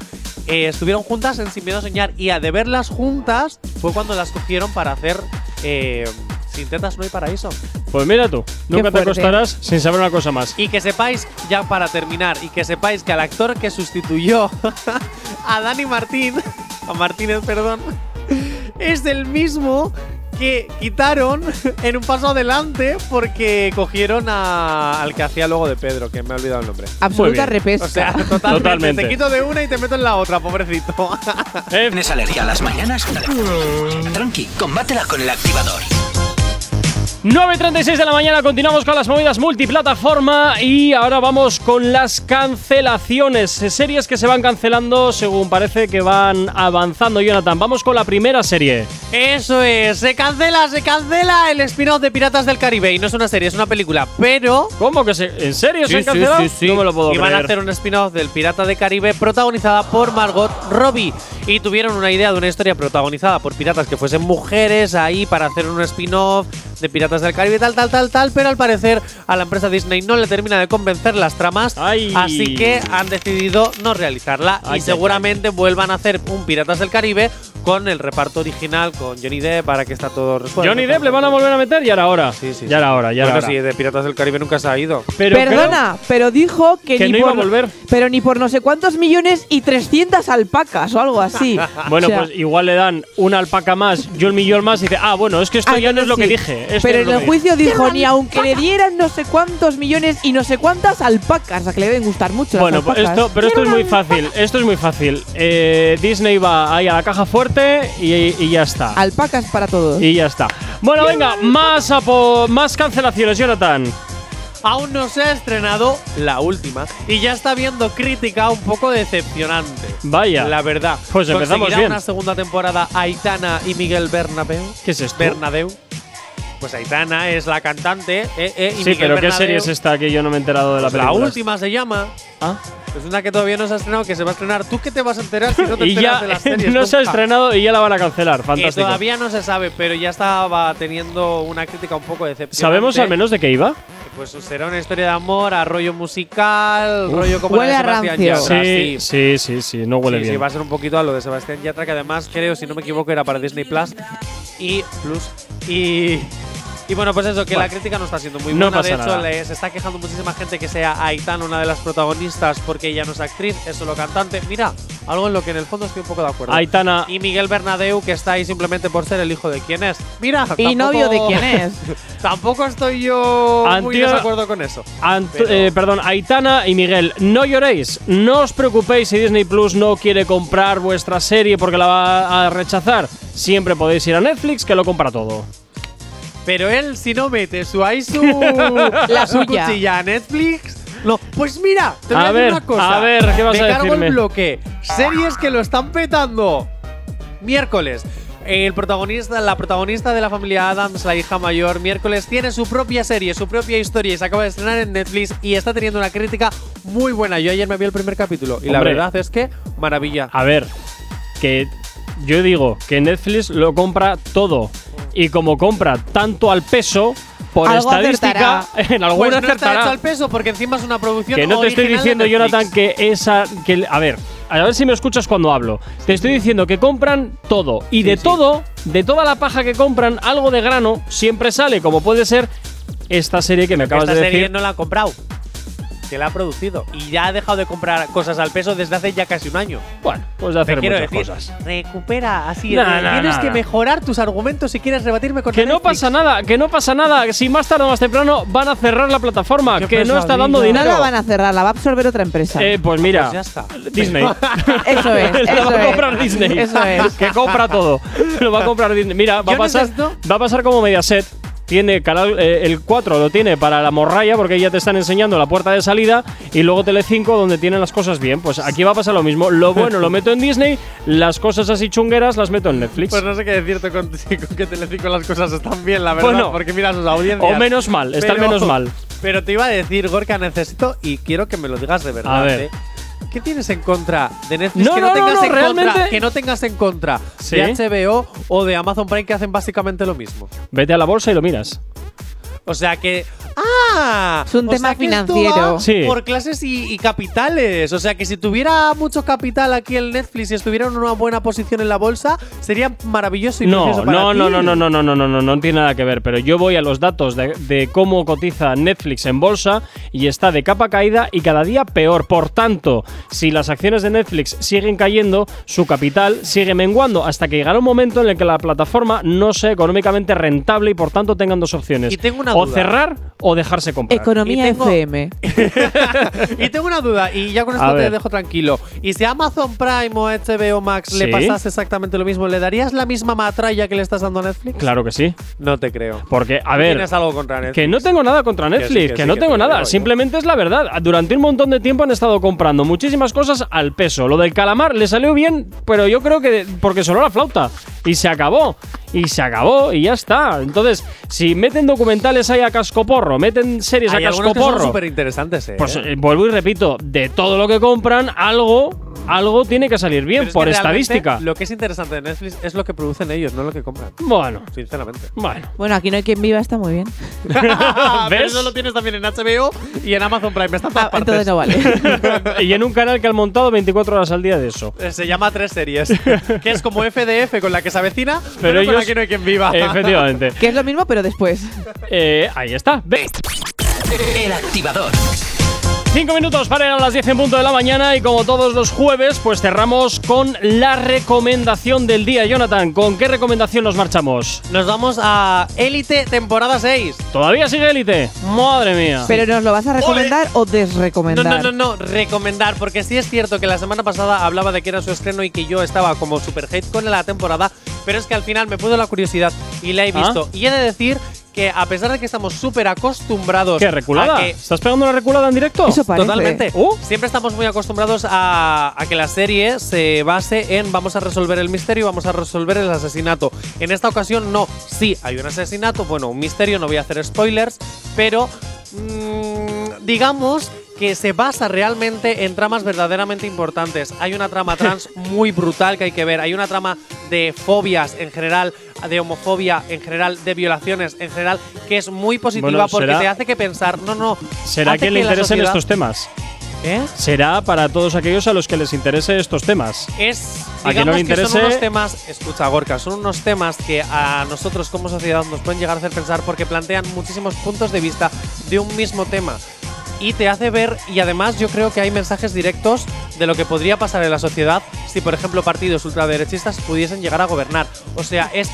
eh, estuvieron juntas en Sin Miedo a Soñar. Y a de verlas juntas fue cuando las cogieron para hacer eh, Sin Tetas No hay Paraíso. Pues mira tú, nunca te acostarás sin saber una cosa más. Y que sepáis, ya para terminar, y que sepáis que al actor que sustituyó a Dani Martín, a Martínez, perdón, es el mismo que quitaron en un paso adelante porque cogieron a- al que hacía luego de Pedro, que me he olvidado el nombre. Absoluta repesca. O sea, totalmente, Totalmente. Te quito de una y te meto en la otra, pobrecito. Eh, ¿Tienes alergia a las mañanas? Tranqui, combátela con el activador. 9.36 de la mañana, continuamos con las movidas multiplataforma y ahora vamos con las cancelaciones. Series que se van cancelando según parece que van avanzando, Jonathan. Vamos con la primera serie. Eso es, se cancela, se cancela el spin-off de Piratas del Caribe. Y no es una serie, es una película, pero ¿Cómo que se.? ¿En serio se han cancelado? No me lo puedo y van a creer. hacer un spin-off del Pirata de Caribe protagonizada por Margot Robbie. Y tuvieron una idea de una historia protagonizada por piratas que fuesen mujeres ahí para hacer un spin-off de Piratas del Caribe, tal, tal, tal, tal. Pero al parecer a la empresa Disney no le termina de convencer las tramas. Ay. Así que han decidido no realizarla. Ay, y ay, seguramente vuelvan a hacer un Piratas del Caribe con el reparto original, con Johnny Depp, para que está todo resuelto. Johnny Depp le van a volver a meter, ya era hora. Sí, sí, Ya sí. era hora, ya era Bueno, hora. sí, de Piratas del Caribe nunca se ha ido. Pero Perdona, pero dijo que, que ni no por iba a volver. Pero ni por no sé cuántos millones y 300 alpacas o algo así. Bueno, O sea, pues igual le dan una alpaca más y un millón más y dice, ah, bueno, es que esto ah, ya no es lo sí. que dije. esto Pero no en el juicio dijo ni aunque le dieran no sé cuántos millones y no sé cuántas alpacas, a que le deben gustar mucho Bueno, las pues alpacas. esto, pero esto es muy fácil. Esto es muy fácil. Eh, Disney va ahí a la caja fuerte suerte y, y ya está. Alpacas para todos. Y ya está. Bueno, venga, más, apo- más cancelaciones, Jonathan. Aún no se ha estrenado la última y ya está viendo crítica un poco decepcionante. Vaya. La verdad. Pues empezamos ¿Conseguirá bien. una segunda temporada Aitana y Miguel Bernabeu? ¿Qué es esto? Bernadeu. Pues Aitana es la cantante eh, eh, y Sí, Miguel pero ¿qué serie es esta que yo no me he enterado de la pues la película? última se llama. Ah. Es una que todavía no se ha estrenado, que se va a estrenar. ¿Tú qué te vas a enterar si no te Y enteras ya de las series? no se ha nunca? estrenado y ya la van a cancelar. Que Fantástico. todavía no se sabe, pero ya estaba teniendo una crítica un poco decepcionante. ¿Sabemos al menos de qué iba? Pues será una historia de amor, a rollo musical, Uf. rollo como Huele la a de Sebastián. Yatra. Sí, sí, sí, sí, no huele sí, bien. sí, va a ser un poquito a lo de Sebastián Yatra, que además creo, si no me equivoco, era para Disney Plus y Plus. Y, y bueno, pues eso, que Bueno, la crítica no está siendo muy no buena. pasa de hecho, le- se está quejando muchísima gente que sea Aitana una de las protagonistas porque ella no es actriz, es solo cantante. Mira, algo en lo que en el fondo estoy un poco de acuerdo. Aitana. Y Miguel Bernadeu, que está ahí simplemente por ser el hijo de quién es. Mira, Y novio de quién es. tampoco estoy yo muy Antio- desacuerdo con eso. Ant- Pero- eh, perdón, Aitana y Miguel, no lloréis, no os preocupéis si Disney Plus no quiere comprar vuestra serie porque la va a rechazar. Siempre podéis ir a Netflix que lo compra todo. Pero él, si no mete su ahí su, La su suya. cuchilla a Netflix. No, pues mira, te voy a, A decir ver, una cosa. a ver, ¿qué vas Me a cargo decirme? el bloque. Series que lo están petando. Miércoles. El protagonista, la protagonista de la familia Adams, la hija mayor, miércoles tiene su propia serie, su propia historia y se acaba de estrenar en Netflix y está teniendo una crítica muy buena. Yo ayer me vi el primer capítulo y la Hombre. verdad es que maravilla. A ver, que yo digo que Netflix lo compra todo. Y como compra tanto al peso, por Algo estadística, acertará. en alguna Pues no está acertará. hecho al peso porque encima es una producción Que no te estoy diciendo. Jonathan, que esa. Que, a ver, a ver si me escuchas cuando hablo. Te estoy diciendo que compran todo. Y de sí. todo, de toda la paja que compran, algo de grano siempre sale, como puede ser esta serie que me acabas Esta de serie decir. no la ha comprado. Que la ha producido. Y ya ha dejado de comprar cosas al peso desde hace ya casi un año. Bueno, pues de hacer muchas decir, cosas. recupera así. No, eh, tienes que mejorar tus argumentos si quieres rebatirme con Que no pasa nada, que no pasa nada. Si más tarde o más temprano van a cerrar la plataforma, Qué que no está dando dinero. No la van a cerrar, la va a absorber otra empresa. Eh, pues mira, Pues ya está. Disney. eso es, La eso va a es. comprar Disney. Eso es. Que compra todo. Lo va a comprar Disney. Mira, va a pasar, va a pasar como Mediaset. Tiene canal, eh, el 4 lo tiene para la morralla porque ya te están enseñando la puerta de salida y luego Telecinco donde tienen las cosas bien. Pues aquí va a pasar lo mismo. Lo bueno lo meto en Disney, las cosas así chungueras las meto en Netflix. Pues no sé qué decirte con, con que Telecinco las cosas están bien, la verdad. Bueno. porque mira sus audiencias. o menos mal, están Pero- menos mal. Pero te iba a decir, Gorka, necesito, y quiero que me lo digas de verdad. A ver. ¿eh? ¿Qué tienes en contra de Netflix No, que no, tengas en realmente- contra, que no tengas en contra Sí. de HBO o de Amazon Prime que hacen básicamente lo mismo? Vete a la bolsa y lo miras. O sea que. ¡Ah! Es un O tema sea que esto financiero. Sí. Por clases y, y capitales. O sea que si tuviera mucho capital aquí en Netflix y estuviera en una buena posición en la bolsa, sería maravilloso y No, para no, ti. no, no, no, no, no, no, no, no, no tiene nada que ver. Pero yo voy a los datos de, de cómo cotiza Netflix en bolsa y está de capa caída y cada día peor. Por tanto, si las acciones de Netflix siguen cayendo, su capital sigue menguando hasta que llegará un momento en el que la plataforma no sea económicamente rentable y por tanto tengan dos opciones: Y tengo una o duda. cerrar o dejarse comprar. Economía Y tengo- FM. y tengo una duda, y ya con A esto te ver. dejo tranquilo. ¿Y si a Amazon Prime o HBO Max le Sí. pasase exactamente lo mismo, ¿le darías la misma matralla que le estás dando a Netflix? Claro que sí. No te creo. Porque, a ver. Tienes algo contra Netflix. Que no tengo nada contra Que sí, Netflix, que que, sí, no que tengo te nada. Simplemente es la verdad. Durante un montón de tiempo han estado comprando muchísimas cosas al peso. Lo del calamar le salió bien, pero yo creo que porque sonó la flauta. Y se acabó. Y se acabó y ya está. Entonces, si meten documentales ahí a cascoporro, meten series Hay a cascoporro. súper interesantes, ¿eh? Pues eh, vuelvo y repito, de todo lo que compran, algo, algo tiene que salir bien Pero es por que estadística. Lo que es interesante de Netflix es lo que producen ellos, no lo que compran. Bueno, Sinceramente. bueno. Bueno, aquí no hay quien viva, está muy bien. Pero ¿Ves? eso lo tienes también en HBO y en Amazon Prime. Está en todas Ah, partes. entonces no vale. y en un canal que han montado 24 horas al día de eso. Eh, Se llama Tres Series, que es como FDF con la que se avecina, pero, Pero ellos- que no hay quien viva. Efectivamente. que es lo mismo, pero después. Eh, ahí está. Ve. El activador. Cinco minutos para ir a las 10 en punto de la mañana y como todos los jueves, pues cerramos con la recomendación del día. Jonathan, ¿con qué recomendación nos marchamos? Nos vamos a Élite temporada 6. ¿Todavía sigue élite? Madre mía. ¿Pero nos lo vas a recomendar o No, desrecomendar? no, no, no, recomendar, porque sí es cierto que la semana pasada hablaba de que era su estreno y que yo estaba como super hate con la temporada, pero es que al final me pudo la curiosidad y la he ¿Ah? visto. Y he de decir que a pesar de que estamos súper acostumbrados ¿Qué, reculada? a que ¿Estás pegando una reculada en directo? Eso parece. Totalmente. Uh. Siempre estamos muy acostumbrados a, a que la serie se base en vamos a resolver el misterio, vamos a resolver el asesinato. En esta ocasión no. Sí, hay un asesinato, bueno, un misterio, no voy a hacer spoilers, pero mm, digamos que se basa realmente en tramas verdaderamente importantes. Hay una trama trans muy brutal que hay que ver. Hay una trama de fobias en general, de homofobia en general, de violaciones en general, que es muy positiva Bueno, porque será- te hace que pensar, no, no. ¿Será hace que le interesen sociedad- estos temas? ¿Eh? Será para todos aquellos a los que les interese estos temas. Es, A quien digamos no le que interese- son unos temas, escucha Gorka, son unos temas que a nosotros como sociedad nos pueden llegar a hacer pensar porque plantean muchísimos puntos de vista de un mismo tema. Y te hace ver, y además yo creo que hay mensajes directos de lo que podría pasar en la sociedad si, por ejemplo, partidos ultraderechistas pudiesen llegar a gobernar. O sea, es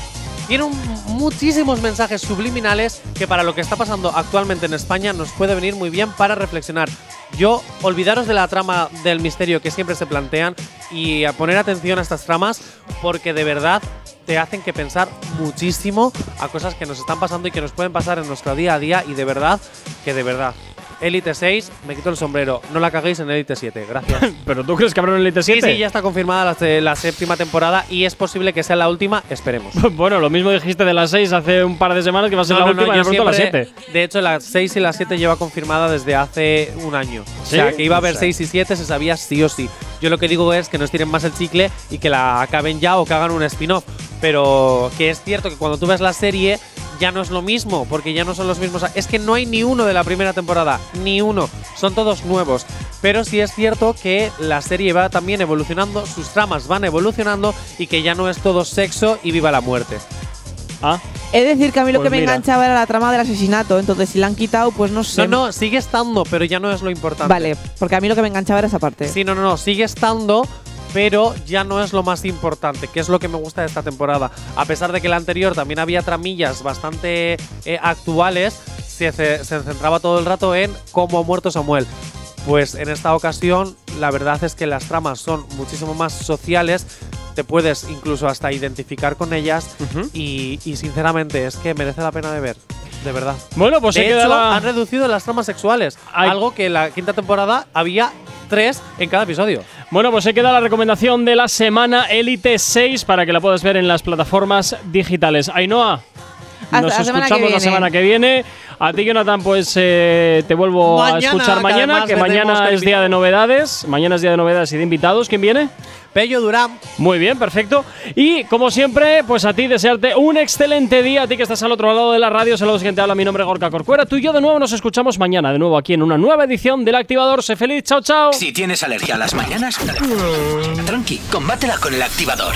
tiene un- muchísimos mensajes subliminales que para lo que está pasando actualmente en España nos puede venir muy bien para reflexionar. Yo, olvidaros de la trama del misterio que siempre se plantean y a poner atención a estas tramas porque de verdad te hacen que pensar muchísimo a cosas que nos están pasando y que nos pueden pasar en nuestro día a día y de verdad, que de verdad. Elite 6, me quito el sombrero. No la caguéis en Elite 7, gracias. ¿Pero tú crees que habrá un Elite Sí, 7? sí, ya está confirmada la, la séptima temporada y es posible que sea la última, esperemos. Bueno, lo mismo dijiste de las 6 hace un par de semanas que va a ser No, la no, no, última y yo de pronto la siempre- 7. De hecho, las 6 y la 7 lleva confirmada desde hace un año. O ¿Sí? sea, que iba a haber O sea. 6 y 7 se sabía sí o sí. Yo lo que digo es que no estiren más el chicle y que la acaben ya o que hagan un spin-off. Pero que es cierto que cuando tú ves la serie ya no es lo mismo, porque ya no son los mismos. Es que no hay ni uno de la primera temporada, ni uno. Son todos nuevos. Pero sí es cierto que la serie va también evolucionando, sus tramas van evolucionando y que ya no es todo sexo y viva la muerte. Ah, de decir que a mí lo Pues que me mira. enganchaba era la trama del asesinato, entonces si la han quitado, pues no sé. No, no, sigue estando, pero ya no es lo importante. Vale, porque a mí lo que me enganchaba era esa parte. Sí, no, no, no, sigue estando, pero ya no es lo más importante, que es lo que me gusta de esta temporada. A pesar de que la anterior también había tramillas bastante eh, actuales, se, ce- se centraba todo el rato en cómo ha muerto Samuel. Pues en esta ocasión, la verdad es que las tramas son muchísimo más sociales, te puedes incluso hasta identificar con ellas y, y sinceramente es que merece la pena de ver, de verdad. Bueno, pues de hecho, la- han reducido las tramas sexuales, Ay. algo que en la quinta temporada había tres en cada episodio. Bueno, pues se queda la recomendación de la semana Elite 6 para que la puedas ver en las plataformas digitales. Ainhoa, nos la semana que escuchamos la semana que viene. A ti, Jonathan, pues eh, te vuelvo Mañana, a escuchar mañana, que mañana es día de novedades. Mañana es día de novedades y de invitados. ¿Quién viene? Pello Durán. Muy bien, perfecto. Y como siempre, pues a ti desearte un excelente día, a ti que estás al otro lado de la radio, saludos quien te habla, mi nombre es Gorka Corcuera. Tú y yo de nuevo nos escuchamos mañana, de nuevo aquí en una nueva edición del Activador. Sé feliz, chao, chao. Si tienes alergia a las mañanas, tranqui, combátela con el activador.